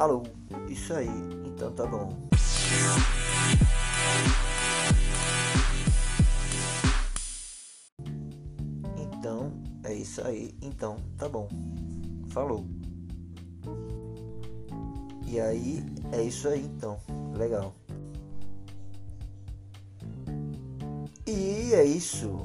Alô, isso aí, então tá bom. Então, é isso aí, então tá bom. Falou. E aí, é isso aí então. Legal. E é isso.